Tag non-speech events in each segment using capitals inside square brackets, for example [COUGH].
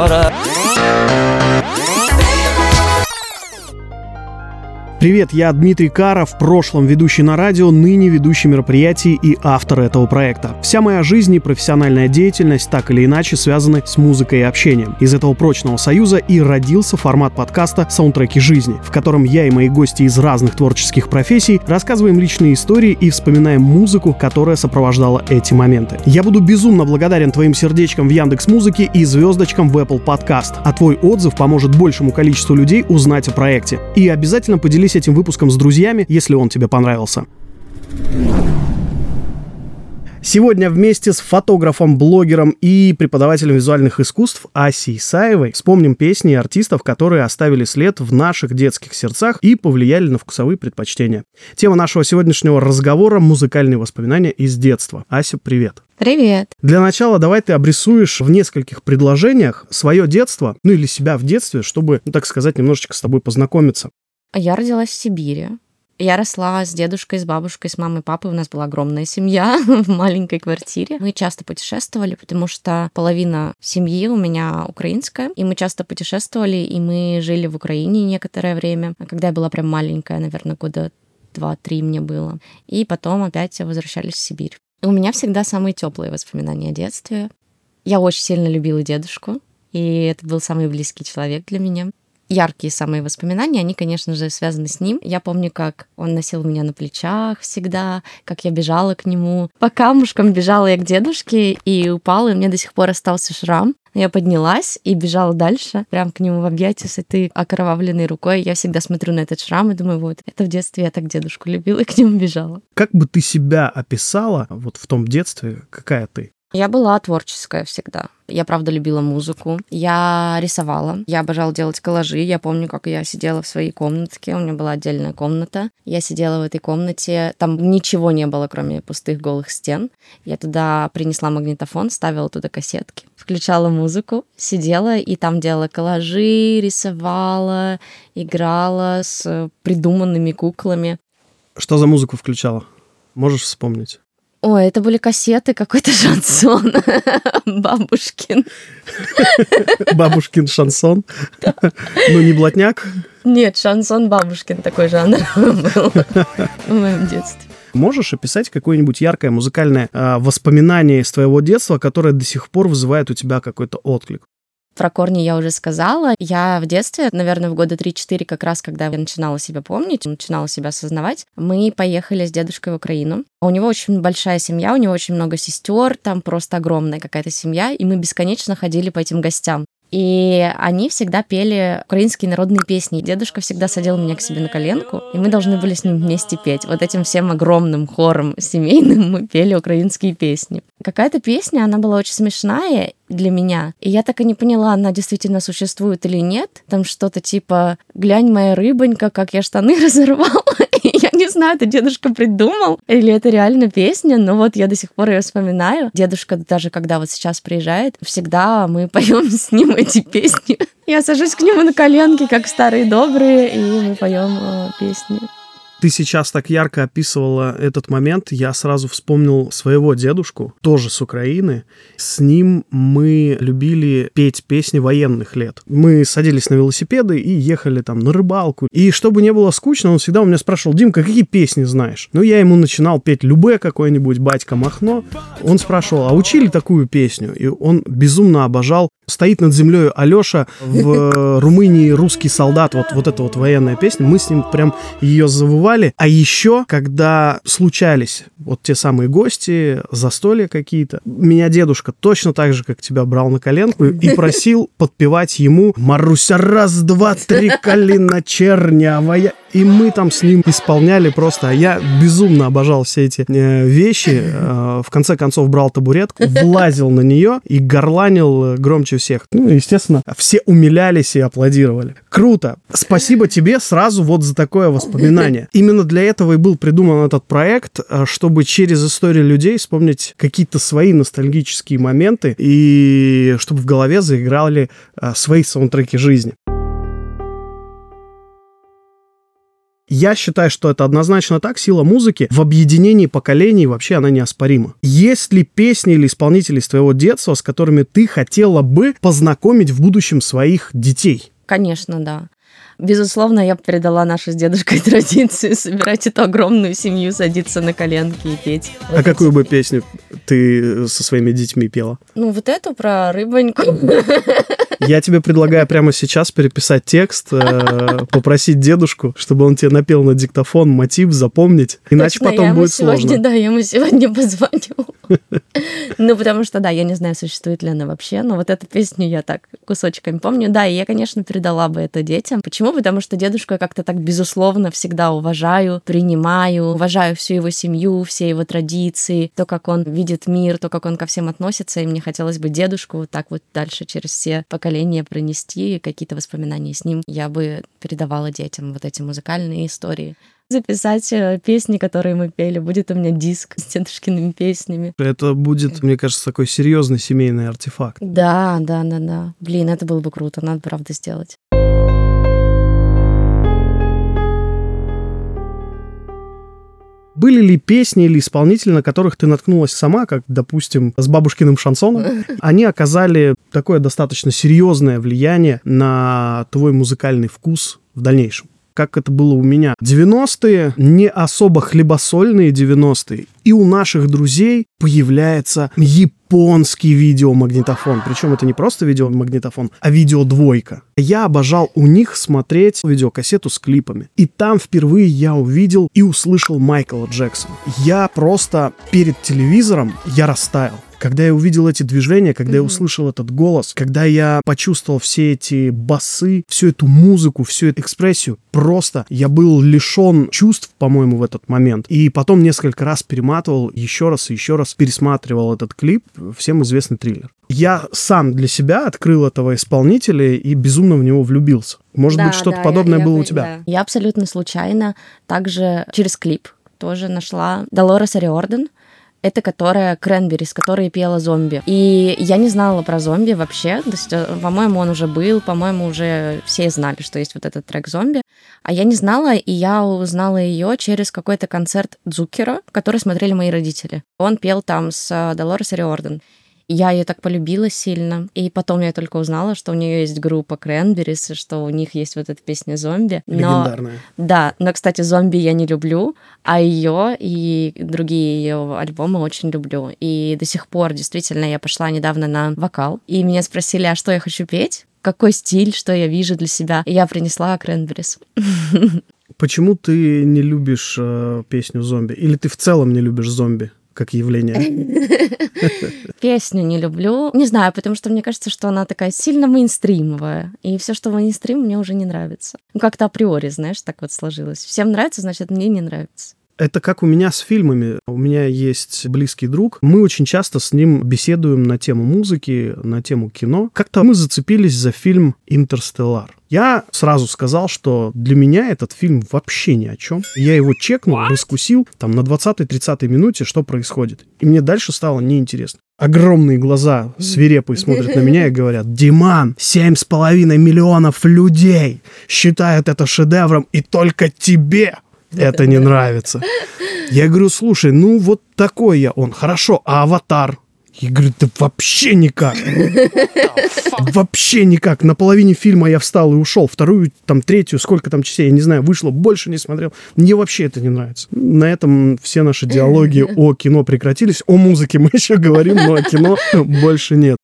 hora Привет, я Дмитрий Кара, в прошлом ведущий на радио, ныне ведущий мероприятий и автор этого проекта. Вся моя жизнь и профессиональная деятельность так или иначе связаны с музыкой и общением. Из этого прочного союза и родился формат подкаста «Саундтреки жизни», в котором я и мои гости из разных творческих профессий рассказываем личные истории и вспоминаем музыку, которая сопровождала эти моменты. Я буду безумно благодарен твоим сердечкам в Яндекс Музыке и звездочкам в Apple Podcast, а твой отзыв поможет большему количеству людей узнать о проекте. И обязательно поделись поделись этим выпуском с друзьями, если он тебе понравился. Сегодня вместе с фотографом, блогером и преподавателем визуальных искусств Асей Саевой вспомним песни и артистов, которые оставили след в наших детских сердцах и повлияли на вкусовые предпочтения. Тема нашего сегодняшнего разговора — музыкальные воспоминания из детства. Ася, привет. Привет. Для начала давай ты обрисуешь в нескольких предложениях свое детство, ну или себя в детстве, чтобы, ну, так сказать, немножечко с тобой познакомиться. Я родилась в Сибири. Я росла с дедушкой, с бабушкой, с мамой, папой. У нас была огромная семья [LAUGHS] в маленькой квартире. Мы часто путешествовали, потому что половина семьи у меня украинская. И мы часто путешествовали, и мы жили в Украине некоторое время. А когда я была прям маленькая, наверное, года два-три мне было. И потом опять возвращались в Сибирь. У меня всегда самые теплые воспоминания о детстве. Я очень сильно любила дедушку, и это был самый близкий человек для меня яркие самые воспоминания, они, конечно же, связаны с ним. Я помню, как он носил меня на плечах всегда, как я бежала к нему. По камушкам бежала я к дедушке и упала, и у меня до сих пор остался шрам. Я поднялась и бежала дальше, прям к нему в объятия с этой окровавленной рукой. Я всегда смотрю на этот шрам и думаю, вот, это в детстве я так дедушку любила и к нему бежала. Как бы ты себя описала вот в том детстве, какая ты? Я была творческая всегда. Я, правда, любила музыку. Я рисовала. Я обожала делать коллажи. Я помню, как я сидела в своей комнатке. У меня была отдельная комната. Я сидела в этой комнате. Там ничего не было, кроме пустых голых стен. Я туда принесла магнитофон, ставила туда кассетки. Включала музыку, сидела и там делала коллажи, рисовала, играла с придуманными куклами. Что за музыку включала? Можешь вспомнить? Ой, это были кассеты, какой-то [LAUGHS] шансон. Бабушкин. Бабушкин шансон? Ну, не блатняк? Нет, шансон бабушкин такой жанр [LAUGHS] был в моем детстве. Можешь описать какое-нибудь яркое музыкальное э, воспоминание из твоего детства, которое до сих пор вызывает у тебя какой-то отклик? Про корни я уже сказала. Я в детстве, наверное, в года 3-4, как раз когда я начинала себя помнить, начинала себя осознавать, мы поехали с дедушкой в Украину. У него очень большая семья, у него очень много сестер, там просто огромная какая-то семья, и мы бесконечно ходили по этим гостям. И они всегда пели украинские народные песни. Дедушка всегда садил меня к себе на коленку, и мы должны были с ним вместе петь. Вот этим всем огромным хором семейным мы пели украинские песни. Какая-то песня, она была очень смешная для меня. И я так и не поняла, она действительно существует или нет. Там что-то типа «Глянь, моя рыбонька, как я штаны [LAUGHS] разорвала». [LAUGHS] я не знаю, это дедушка придумал или это реально песня, но вот я до сих пор ее вспоминаю. Дедушка даже когда вот сейчас приезжает, всегда мы поем с ним эти песни. [LAUGHS] Я сажусь к нему на коленки, как старые добрые, и мы поем э, песни. Ты сейчас так ярко описывала этот момент, я сразу вспомнил своего дедушку, тоже с Украины. С ним мы любили петь песни военных лет. Мы садились на велосипеды и ехали там на рыбалку. И чтобы не было скучно, он всегда у меня спрашивал, Димка, какие песни знаешь? Ну, я ему начинал петь любе какой-нибудь, батька Махно. Он спрашивал, а учили такую песню? И он безумно обожал «Стоит над землей Алеша» в Румынии «Русский солдат». Вот, вот эта вот военная песня. Мы с ним прям ее завывали бывали. А еще, когда случались вот те самые гости, застолья какие-то, меня дедушка точно так же, как тебя, брал на коленку и [LAUGHS] просил подпевать ему «Маруся, раз, два, три, калина чернявая». И мы там с ним исполняли просто. А я безумно обожал все эти э, вещи. Э, в конце концов брал табуретку, [LAUGHS] влазил на нее и горланил громче всех. Ну, естественно, все умилялись и аплодировали. Круто. Спасибо тебе сразу вот за такое воспоминание. [LAUGHS] Именно для этого и был придуман этот проект, э, чтобы через историю людей вспомнить какие-то свои ностальгические моменты и чтобы в голове заиграли э, свои саундтреки жизни. Я считаю, что это однозначно так. Сила музыки в объединении поколений вообще она неоспорима. Есть ли песни или исполнители из твоего детства, с которыми ты хотела бы познакомить в будущем своих детей? Конечно, да. Безусловно, я передала нашу с дедушкой [LAUGHS] традицию собирать эту огромную семью, садиться на коленки и петь. А вот какую бы песню ты со своими детьми пела? Ну, вот эту про рыбоньку. [LAUGHS] Я тебе предлагаю прямо сейчас переписать текст, э, попросить дедушку, чтобы он тебе напел на диктофон мотив, запомнить, иначе Точно, потом будет сегодня, сложно. Да, я ему сегодня позвоню. Ну, потому что, да, я не знаю, существует ли она вообще, но вот эту песню я так кусочками помню. Да, и я, конечно, передала бы это детям. Почему? Потому что дедушку я как-то так, безусловно, всегда уважаю, принимаю, уважаю всю его семью, все его традиции, то, как он видит мир, то, как он ко всем относится, и мне хотелось бы дедушку вот так вот дальше через все поколения пронести, какие-то воспоминания с ним я бы передавала детям, вот эти музыкальные истории записать э, песни, которые мы пели. Будет у меня диск с дедушкиными песнями. Это будет, мне кажется, такой серьезный семейный артефакт. Да, да, да, да. Блин, это было бы круто, надо правда сделать. Были ли песни или исполнители, на которых ты наткнулась сама, как, допустим, с бабушкиным шансоном? [LAUGHS] Они оказали такое достаточно серьезное влияние на твой музыкальный вкус в дальнейшем как это было у меня. 90-е не особо хлебосольные 90-е. И у наших друзей появляется японский видеомагнитофон. Причем это не просто видеомагнитофон, а видеодвойка. Я обожал у них смотреть видеокассету с клипами. И там впервые я увидел и услышал Майкла Джексона. Я просто перед телевизором, я растаял. Когда я увидел эти движения, когда mm-hmm. я услышал этот голос, когда я почувствовал все эти басы, всю эту музыку, всю эту экспрессию, просто я был лишен чувств, по-моему, в этот момент. И потом несколько раз перематывал, еще раз и еще раз пересматривал этот клип, всем известный триллер. Я сам для себя открыл этого исполнителя и безумно в него влюбился. Может да, быть, что-то да, подобное я, было я, у тебя? Да. Я абсолютно случайно также через клип тоже нашла Долорес Ариорден это которая Кренбери, с которой пела зомби. И я не знала про зомби вообще. То есть, э, по-моему, он уже был, по-моему, уже все знали, что есть вот этот трек зомби. А я не знала, и я узнала ее через какой-то концерт Дзукера, который смотрели мои родители. Он пел там с Долорес Риорден. Я ее так полюбила сильно. И потом я только узнала, что у нее есть группа Кренберис, что у них есть вот эта песня «Зомби». Но, Легендарная. Да, но, кстати, «Зомби» я не люблю, а ее и другие ее альбомы очень люблю. И до сих пор, действительно, я пошла недавно на вокал, и меня спросили, а что я хочу петь? Какой стиль, что я вижу для себя? И я принесла Кренберис. [LAUGHS] Почему ты не любишь э, песню «Зомби»? Или ты в целом не любишь «Зомби»? Как явление? [LAUGHS] Песню не люблю. Не знаю, потому что мне кажется, что она такая сильно мейнстримовая. И все, что мейнстрим, мне уже не нравится. Ну, как-то априори, знаешь, так вот сложилось. Всем нравится, значит, мне не нравится. Это как у меня с фильмами. У меня есть близкий друг. Мы очень часто с ним беседуем на тему музыки, на тему кино. Как-то мы зацепились за фильм «Интерстеллар». Я сразу сказал, что для меня этот фильм вообще ни о чем. Я его чекнул, раскусил, там на 20-30 минуте, что происходит. И мне дальше стало неинтересно. Огромные глаза свирепые [LAUGHS] смотрят на меня и говорят, Диман, семь с половиной миллионов людей считают это шедевром, и только тебе это не нравится. Я говорю, слушай, ну вот такой я. Он, хорошо, а аватар? Я говорю, да вообще никак. [LAUGHS] Вообще никак. На половине фильма я встал и ушел. Вторую, там, третью, сколько там частей, я не знаю, вышло, больше не смотрел. Мне вообще это не нравится. На этом все наши диалоги [LAUGHS] о кино прекратились. О музыке мы еще говорим, но о кино больше нет.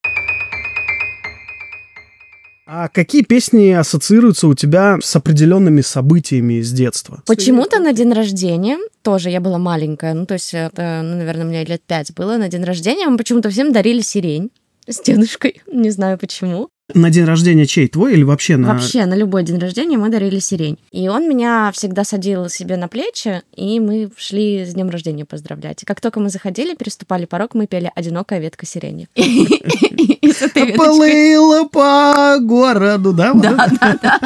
А какие песни ассоциируются у тебя с определенными событиями из детства? Почему-то на день рождения, тоже я была маленькая, ну то есть это, ну, наверное, мне лет пять было, на день рождения мы почему-то всем дарили сирень с дедушкой, [LAUGHS] не знаю почему. На день рождения чей? Твой или вообще на... Вообще, на любой день рождения мы дарили сирень. И он меня всегда садил себе на плечи, и мы шли с днем рождения поздравлять. И как только мы заходили, переступали порог, мы пели «Одинокая ветка сирени». [LAUGHS] Плыла по городу, да? Да, да, да.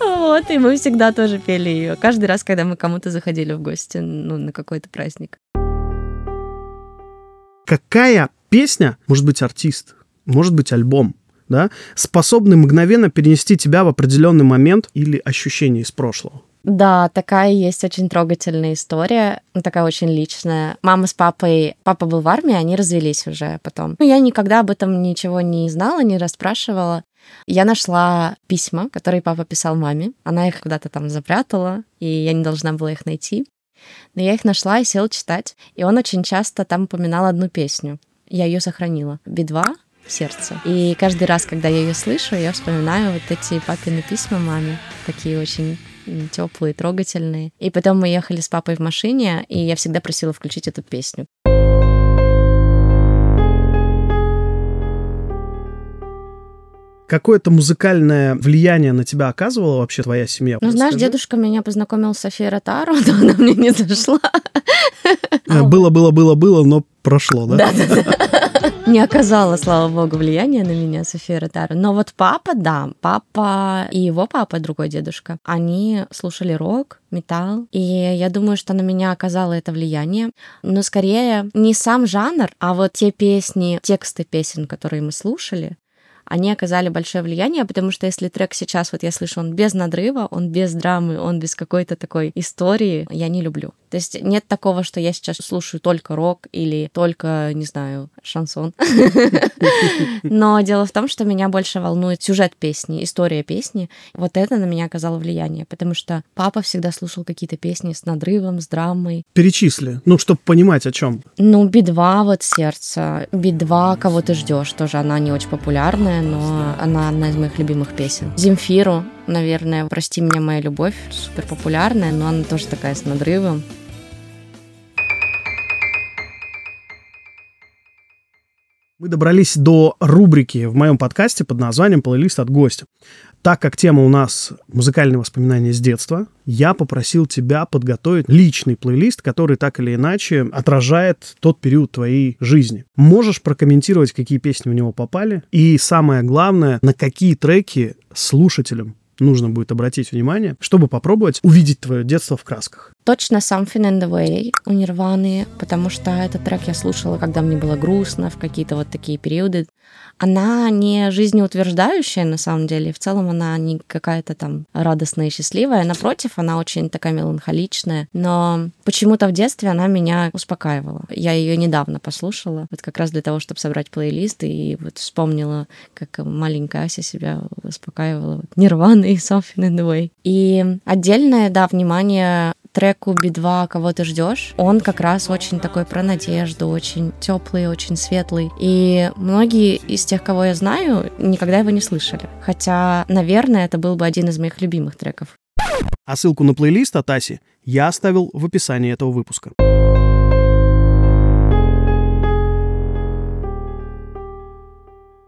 Вот, и мы всегда тоже пели ее. Каждый раз, когда мы кому-то заходили в гости, ну, на какой-то праздник. Какая песня, может быть, артист, может быть, альбом, да, способны мгновенно перенести тебя в определенный момент или ощущение из прошлого. Да, такая есть очень трогательная история, такая очень личная. Мама с папой, папа был в армии, они развелись уже потом. Ну, я никогда об этом ничего не знала, не расспрашивала. Я нашла письма, которые папа писал маме. Она их куда-то там запрятала, и я не должна была их найти. Но я их нашла и села читать. И он очень часто там упоминал одну песню. Я ее сохранила. Би-2 сердце. И каждый раз, когда я ее слышу, я вспоминаю вот эти папины письма маме, такие очень теплые, трогательные. И потом мы ехали с папой в машине, и я всегда просила включить эту песню. Какое-то музыкальное влияние на тебя оказывала вообще твоя семья? Ну, знаешь, дедушка меня познакомил с Софией Ротару, [LAUGHS] но она мне не зашла. Э, было, было, было, было, но прошло, да? Да, да, да. Не оказала, слава богу, влияния на меня София Ротару. Но вот папа, да, папа и его папа, другой дедушка, они слушали рок, металл, и я думаю, что на меня оказало это влияние. Но скорее не сам жанр, а вот те песни, тексты песен, которые мы слушали, они оказали большое влияние, потому что если трек сейчас, вот я слышу, он без надрыва, он без драмы, он без какой-то такой истории, я не люблю. То есть нет такого, что я сейчас слушаю только рок или только, не знаю, шансон. [LAUGHS] Но дело в том, что меня больше волнует сюжет песни, история песни. Вот это на меня оказало влияние, потому что папа всегда слушал какие-то песни с надрывом, с драмой. Перечисли, ну, чтобы понимать, о чем. Ну, Би-2, вот сердце. Би-2, кого ты ждешь, тоже она не очень популярная, но она одна из моих любимых песен. Земфиру, наверное, «Прости меня, моя любовь», супер популярная, но она тоже такая с надрывом. Мы добрались до рубрики в моем подкасте под названием «Плейлист от гостя». Так как тема у нас музыкальные воспоминания с детства, я попросил тебя подготовить личный плейлист, который так или иначе отражает тот период твоей жизни. Можешь прокомментировать, какие песни в него попали? И самое главное, на какие треки слушателям нужно будет обратить внимание, чтобы попробовать увидеть твое детство в красках. Точно Something in the Way у Нирваны, потому что этот трек я слушала, когда мне было грустно, в какие-то вот такие периоды. Она не жизнеутверждающая, на самом деле. В целом она не какая-то там радостная и счастливая. Напротив, она очень такая меланхоличная. Но почему-то в детстве она меня успокаивала. Я ее недавно послушала, вот как раз для того, чтобы собрать плейлист, и вот вспомнила, как маленькая Ася себя успокаивала. Вот, Нирвана и Something in the Way. И отдельное, да, внимание треку Би-2 «Кого ты ждешь», он как раз очень такой про надежду, очень теплый, очень светлый. И многие из тех, кого я знаю, никогда его не слышали. Хотя, наверное, это был бы один из моих любимых треков. А ссылку на плейлист от Аси я оставил в описании этого выпуска.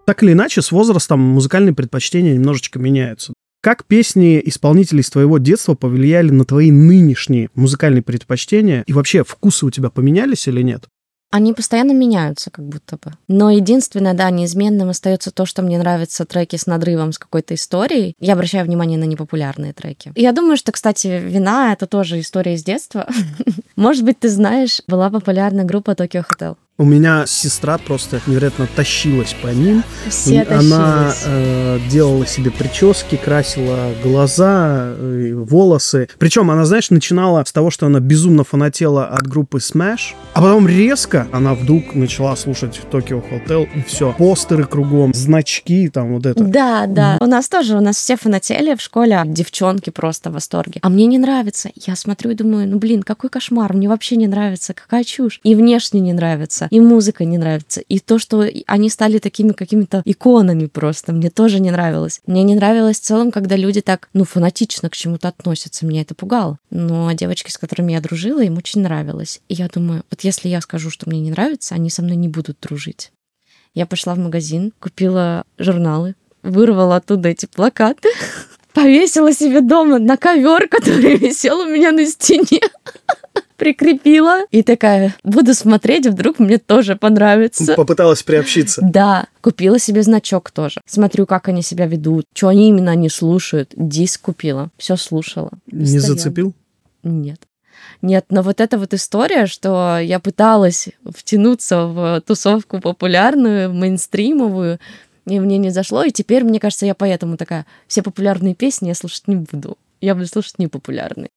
Так или иначе, с возрастом музыкальные предпочтения немножечко меняются. Как песни исполнителей из твоего детства повлияли на твои нынешние музыкальные предпочтения? И вообще, вкусы у тебя поменялись или нет? Они постоянно меняются, как будто бы. Но единственное, да, неизменным остается то, что мне нравятся треки с надрывом, с какой-то историей. Я обращаю внимание на непопулярные треки. Я думаю, что, кстати, «Вина» — это тоже история из детства. [LAUGHS] Может быть, ты знаешь, была популярна группа Tokyo Hotel. У меня сестра просто невероятно тащилась по ним. Все Она э, делала себе прически, красила глаза, э, волосы. Причем она, знаешь, начинала с того, что она безумно фанатела от группы Smash, а потом резко она вдруг начала слушать Tokyo Hotel, и все. Постеры кругом, значки, там вот это. Да, да. У нас тоже, у нас все фанатели в школе, девчонки просто в восторге. А мне не нравится. Я смотрю и думаю, ну блин, какой кошмар, мне вообще не нравится, какая чушь. И внешне не нравится нравится, и музыка не нравится, и то, что они стали такими какими-то иконами просто, мне тоже не нравилось. Мне не нравилось в целом, когда люди так, ну, фанатично к чему-то относятся, меня это пугало. Но девочки, с которыми я дружила, им очень нравилось. И я думаю, вот если я скажу, что мне не нравится, они со мной не будут дружить. Я пошла в магазин, купила журналы, вырвала оттуда эти плакаты, [LAUGHS] повесила себе дома на ковер, [LAUGHS] который висел у меня на стене [LAUGHS] прикрепила. И такая, буду смотреть, вдруг мне тоже понравится. Попыталась приобщиться. [LAUGHS] Да, купила себе значок тоже. Смотрю, как они себя ведут, что они именно не слушают. Диск купила, все слушала. Не зацепил? Нет. Нет, но вот эта вот история, что я пыталась втянуться в тусовку популярную, мейнстримовую, и мне не зашло, и теперь, мне кажется, я поэтому такая, все популярные песни я слушать не буду. я буду слушать непопулярные.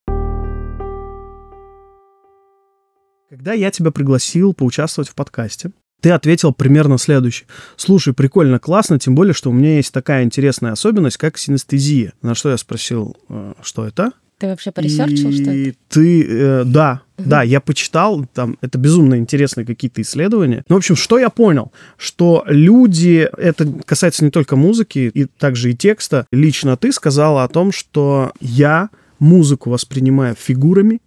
Когда я тебя пригласил поучаствовать в подкасте, ты ответил примерно следующее. Слушай, прикольно, классно, тем более, что у меня есть такая интересная особенность, как синестезия. На что я спросил, э, что это? Ты вообще поресерчил, что И это? ты, э, да, да, я почитал, там, это безумно интересные какие-то исследования. Ну, в общем, что я понял? Что люди, это касается не только музыки, и также и текста. Лично ты сказала о том, что я музыку воспринимаю фигурами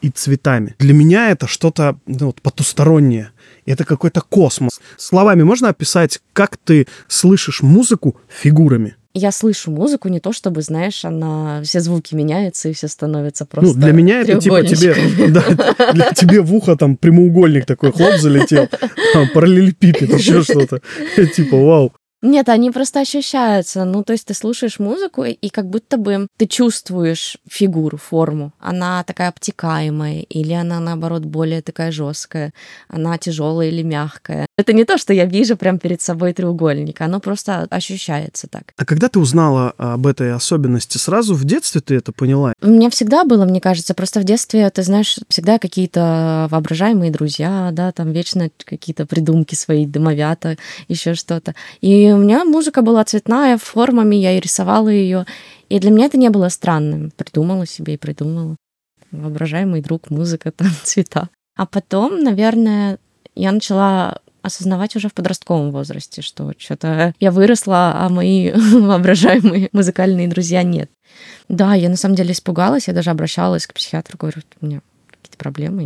и цветами. Для меня это что-то ну, вот, потустороннее. Это какой-то космос. Словами можно описать, как ты слышишь музыку фигурами? Я слышу музыку не то, чтобы, знаешь, она все звуки меняются и все становится просто Ну, для меня это типа тебе, да, [LAUGHS] для тебе в ухо там прямоугольник такой хлоп залетел, там, параллелепипед, еще что-то. [LAUGHS] Типа, вау. Нет, они просто ощущаются. Ну, то есть ты слушаешь музыку, и, как будто бы ты чувствуешь фигуру, форму. Она такая обтекаемая, или она, наоборот, более такая жесткая. Она тяжелая или мягкая. Это не то, что я вижу прям перед собой треугольник. Оно просто ощущается так. А когда ты узнала об этой особенности, сразу в детстве ты это поняла? У меня всегда было, мне кажется, просто в детстве, ты знаешь, всегда какие-то воображаемые друзья, да, там вечно какие-то придумки свои, дымовята, еще что-то. И у меня музыка была цветная, формами, я и рисовала ее. И для меня это не было странным. Придумала себе и придумала. Воображаемый друг, музыка, [LAUGHS] там, цвета. А потом, наверное, я начала осознавать уже в подростковом возрасте, что что-то я выросла, а мои [LAUGHS] воображаемые музыкальные друзья нет. Да, я на самом деле испугалась, я даже обращалась к психиатру, говорю, у меня какие-то проблемы,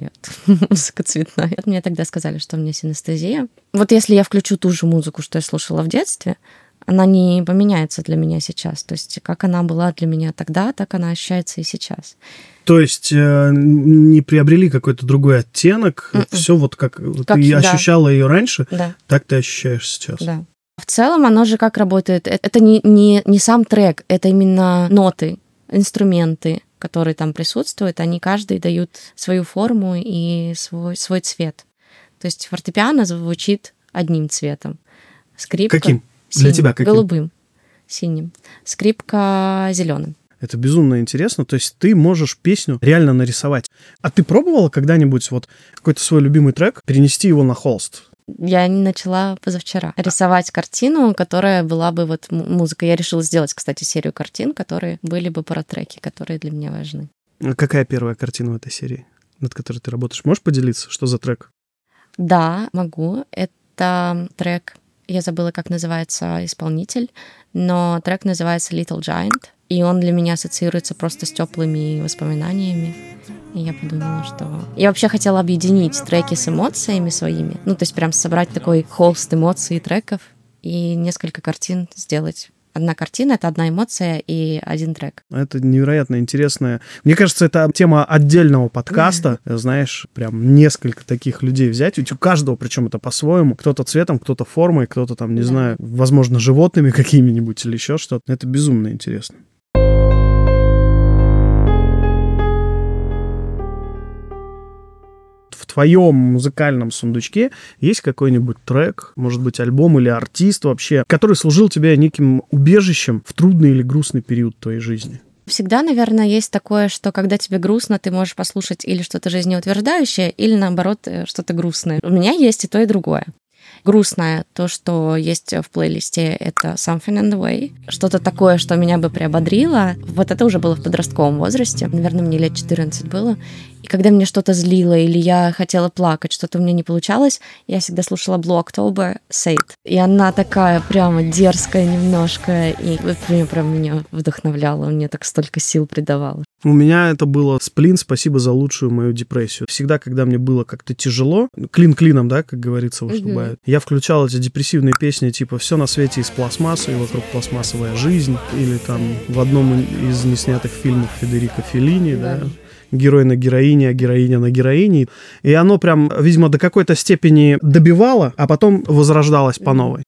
я [LAUGHS] музыка цветная. Мне тогда сказали, что у меня синестезия. Вот если я включу ту же музыку, что я слушала в детстве, она не поменяется для меня сейчас. То есть как она была для меня тогда, так она ощущается и сейчас. То есть э, не приобрели какой-то другой оттенок, Мгм. все вот как, Как ты всегда. ощущала ее раньше, Да, так ты ощущаешь сейчас. да. В целом оно же как работает? Э- Это не, не, не сам трек, это именно ноты, инструменты, которые там присутствуют, они каждый дают свою форму и свой, свой цвет. То есть фортепиано звучит одним цветом. Скрипка Каким? Для синим, тебя каким? Голубым, синим. Скрипка зеленым. Это безумно интересно. То есть ты можешь песню реально нарисовать. А ты пробовала когда-нибудь вот какой-то свой любимый трек перенести его на холст? Я не начала позавчера рисовать картину, которая была бы вот музыка. Я решила сделать, кстати, серию картин, которые были бы про треки, которые для меня важны. А Какая первая картина в этой серии, над которой ты работаешь? Можешь поделиться, что за трек? Да, могу. Это трек, я забыла, как называется исполнитель, но трек называется Little Giant, и он для меня ассоциируется просто с теплыми воспоминаниями. И я подумала, что... Я вообще хотела объединить треки с эмоциями своими, ну, то есть прям собрать такой холст эмоций и треков, и несколько картин сделать. Одна картина — это одна эмоция и один трек. Это невероятно интересная. Мне кажется, это тема отдельного подкаста. [LAUGHS] Знаешь, прям несколько таких людей взять. Ведь у каждого, причем это по-своему. Кто-то цветом, кто-то формой, кто-то там, не Да. знаю, возможно, животными [LAUGHS] какими-нибудь или еще что-то. Это безумно интересно. Твоем музыкальном сундучке есть какой-нибудь трек, может быть, альбом или артист вообще, который служил тебе неким убежищем в трудный или грустный период твоей жизни? Всегда, наверное, есть такое, что когда тебе грустно, ты можешь послушать или что-то жизнеутверждающее, или наоборот э, что-то грустное. У меня есть и то, и другое. Грустное, то, что есть в плейлисте, это Something in the Way. Что-то такое, что меня бы приободрило. Вот это уже было в подростковом возрасте. Наверное, мне лет 14 было. И когда меня что-то злило, или я хотела плакать, что-то у меня не получалось, я всегда слушала Blue October It. И она такая прямо дерзкая немножко, и прям, прям меня вдохновляла, мне так столько сил придавала. У меня это было сплин, спасибо за лучшую мою депрессию. Всегда, когда мне было как-то тяжело, клин клином, да, как говорится, выступает, я включал эти депрессивные песни, типа «Все на свете из пластмассы, и вокруг пластмассовая жизнь», или там в одном из неснятых фильмов Федерико Феллини, да, Да. герой на героине, а героиня на героине. И оно прям, видимо, до какой-то степени добивало, а потом возрождалось по новой.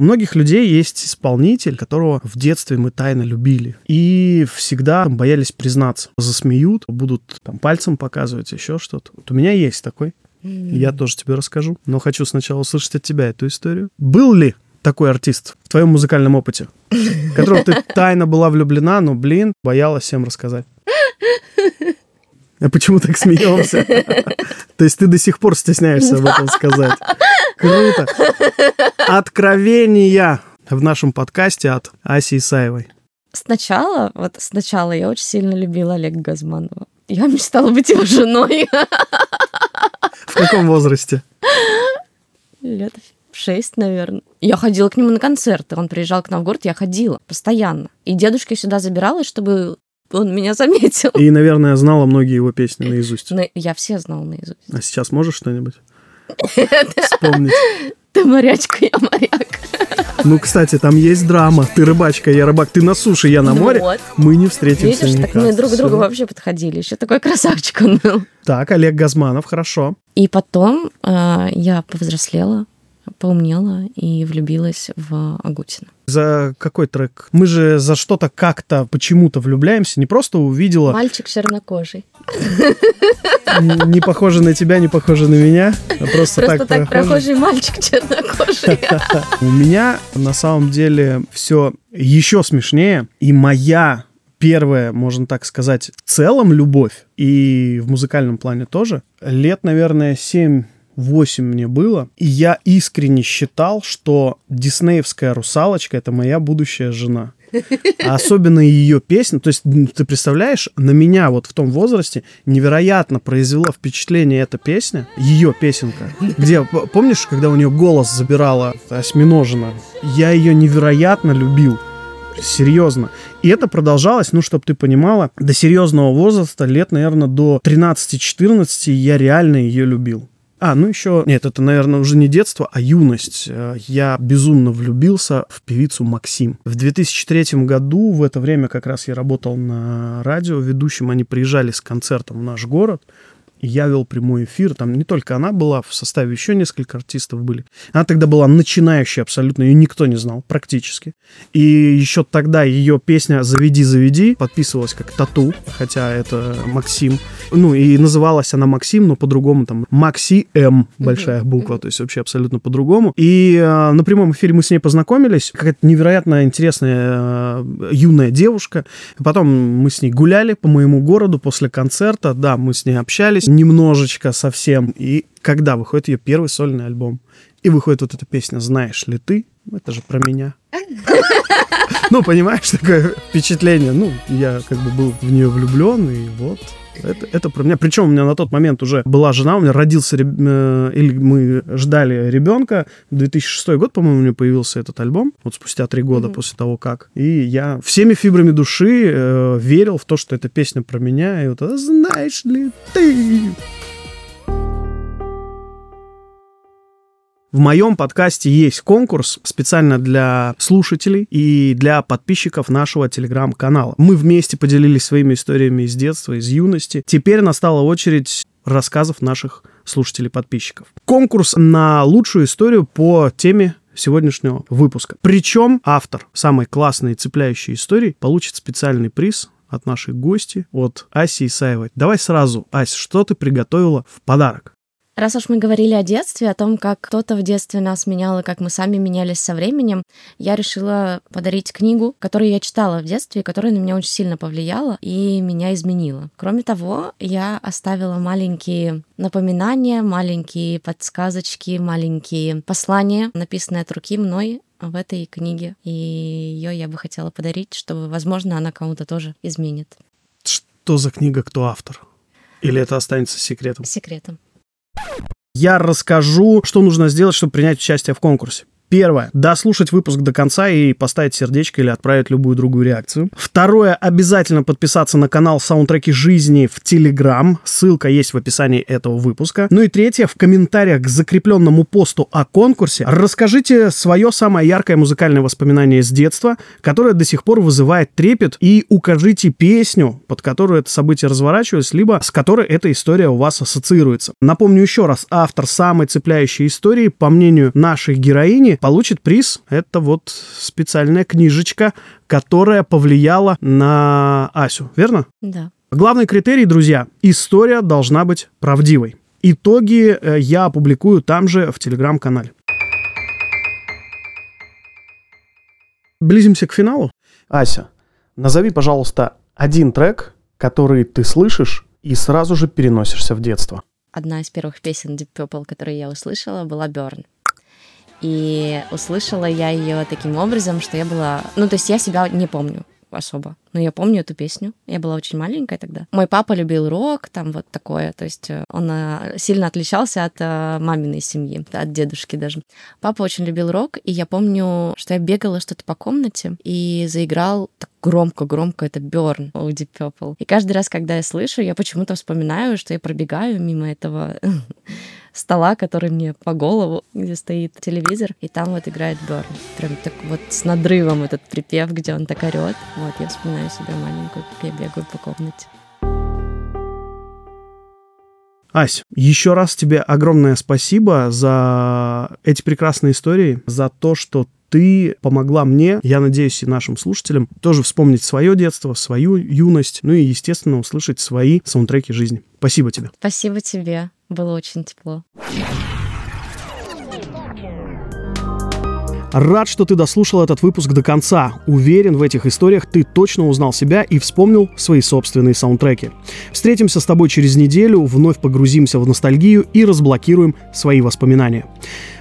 У многих людей есть исполнитель, которого в детстве мы тайно любили. И всегда там боялись признаться. Засмеют, будут там пальцем показывать, еще что-то. Вот у меня есть такой. Я тоже тебе расскажу. Но хочу сначала услышать от тебя эту историю. Был ли такой артист в твоем музыкальном опыте, которого ты [LAUGHS] тайно была влюблена, но, блин, боялась всем рассказать? [LAUGHS] А почему так смеемся? [LAUGHS] То есть ты до сих пор стесняешься об этом сказать. Круто. Откровения в нашем подкасте от Аси Исаевой. Сначала, вот сначала я очень сильно любила Олега Газманова. Я мечтала быть его женой. В каком возрасте? Лет шесть, наверное. Я ходила к нему на концерты. Он приезжал к нам в город, я ходила постоянно. И дедушка сюда забиралась, чтобы он меня заметил. И, наверное, знала многие его песни наизусть. Но я все знала наизусть. А сейчас можешь что-нибудь вспомнить? Ты морячка, я моряк. Ну, кстати, там есть драма. Ты рыбачка, я рыбак. Ты на суше, я на Ну море. вот. Мы не встретимся Видишь, так мы никак. друг к другу вообще подходили. Еще такой красавчик он был. Так, Олег Газманов, хорошо. И потом э, я повзрослела, поумнела и влюбилась в Агутина. За какой трек? Мы же за что-то как-то почему-то влюбляемся. Не просто увидела, Мальчик чернокожий. не похоже на тебя, не похоже на меня. а просто, Просто так, прохожий. прохожий мальчик чернокожий. [LAUGHS] У меня на самом деле все еще смешнее. И моя первая, можно так сказать, в целом любовь, и в музыкальном плане тоже, лет, наверное, 7 8 мне было, и я искренне считал, что диснеевская русалочка — это моя будущая жена. А особенно ее песня, то есть ты представляешь, на меня вот в том возрасте невероятно произвела впечатление эта песня, ее песенка, где, помнишь, когда у нее голос забирала осьминожина, я ее невероятно любил. Серьезно. И это продолжалось, ну, чтобы ты понимала, до серьезного возраста, лет, наверное, до 13-14 я реально ее любил. А, ну еще... Нет, это, наверное, уже не детство, а юность. Э, Я безумно влюбился в певицу Максим. В 2003 году, в это время как раз я работал на радио ведущим, они приезжали с концертом в наш город, я вел прямой эфир. Там не только она была, в составе еще несколько артистов были. Она тогда была начинающей абсолютно, ее никто не знал практически. И еще тогда ее песня «Заведи, заведи» подписывалась как «Тату», хотя это Максим. Ну, и называлась она Максим, но по-другому там Макси М, большая буква, то есть вообще абсолютно по-другому. И э, на прямом эфире мы с ней познакомились. Какая-то невероятно интересная э, юная девушка. Потом мы с ней гуляли по моему городу после концерта. Да, мы с ней общались немножечко совсем. И когда выходит ее первый сольный альбом, и выходит вот эта песня «Знаешь ли ты?» Это же про меня. Ну, понимаешь, такое впечатление. Ну, я как бы был в нее влюблен, и вот это, это про меня. Причем у меня на тот момент уже была жена, у меня родился, реб- э, или мы ждали ребенка. 2006 год, по-моему, у меня появился этот альбом, вот спустя три года Мгм. после того, как. И я всеми фибрами души э, верил в то, что эта песня про меня, и вот это «Знаешь ли ты?» В моем подкасте есть конкурс специально для слушателей и для подписчиков нашего телеграм-канала. Мы вместе поделились своими историями из детства, из юности. Теперь настала очередь рассказов наших слушателей-подписчиков. Конкурс на лучшую историю по теме сегодняшнего выпуска. Причем автор самой классной и цепляющей истории получит специальный приз от нашей гости, от Аси Исаевой. Давай сразу, Ась, что ты приготовила в подарок? Раз уж мы говорили о детстве, о том, как кто-то в детстве нас менял и как мы сами менялись со временем, я решила подарить книгу, которую я читала в детстве, и которая на меня очень сильно повлияла и меня изменила. Кроме того, я оставила маленькие напоминания, маленькие подсказочки, маленькие послания, написанные от руки мной в этой книге. И ее я бы хотела подарить, чтобы, возможно, она кому-то тоже изменит. Что за книга, кто автор? Или это останется секретом? Секретом. Я расскажу, что нужно сделать, чтобы принять участие в конкурсе. Первое. Дослушать выпуск до конца и поставить сердечко или отправить любую другую реакцию. Второе. Обязательно подписаться на канал Саундтреки жизни в Телеграм. Ссылка есть в описании этого выпуска. Ну и третье. В комментариях к закрепленному посту о конкурсе расскажите свое самое яркое музыкальное воспоминание с детства, которое до сих пор вызывает трепет, и укажите песню, под которую это событие разворачивалось, либо с которой эта история у вас ассоциируется. Напомню еще раз, автор самой цепляющей истории, по мнению нашей героини, получит приз. Это вот специальная книжечка, которая повлияла на Асю, верно? Да. Главный критерий, друзья, история должна быть правдивой. Итоги э, я опубликую там же в телеграм-канале. Близимся к финалу. Ася, назови, пожалуйста, один трек, который ты слышишь и сразу же переносишься в детство. Одна из первых песен Deep Purple, которую я услышала, была Burn. И услышала я ее таким образом, что я была... Ну, то есть я себя не помню особо. Но я помню эту песню. Я была очень маленькая тогда. Мой папа любил рок, там вот такое. То есть э, он э, сильно отличался от э, маминой семьи, от дедушки даже. Папа очень любил рок, и я помню, что я бегала что-то по комнате и заиграл так громко-громко это Burn у Deep Purple. И каждый раз, когда я слышу, я почему-то вспоминаю, что я пробегаю мимо этого [LAUGHS] стола, который мне по голову, где стоит телевизор, и там вот играет Берн. Прям так вот с надрывом этот припев, где он так орет. Вот, я вспоминаю себя маленькую, как я бегаю по комнате. Ась, еще раз тебе огромное спасибо за эти прекрасные истории, за то, что ты помогла мне, я надеюсь, и нашим слушателям тоже вспомнить свое детство, свою юность, ну и, естественно, услышать свои саундтреки жизни. Спасибо тебе. Спасибо тебе. Было очень тепло. Рад, что ты дослушал этот выпуск до конца. Уверен, в этих историях ты точно узнал себя и вспомнил свои собственные саундтреки. Встретимся с тобой через неделю, вновь погрузимся в ностальгию и разблокируем свои воспоминания.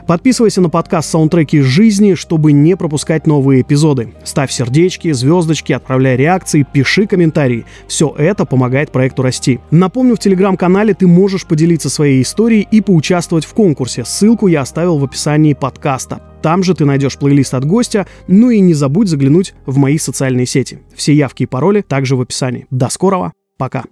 Подписывайся на подкаст «Саундтреки жизни», чтобы не пропускать новые эпизоды. Ставь сердечки, звездочки, отправляй реакции, пиши комментарии. Все это помогает проекту расти. Напомню, в телеграм-канале ты можешь поделиться своей историей и поучаствовать в конкурсе. Ссылку я оставил в описании подкаста. Там же ты найдешь плейлист от гостя, ну и не забудь заглянуть в мои социальные сети. Все явки и пароли также в описании. До скорого, пока!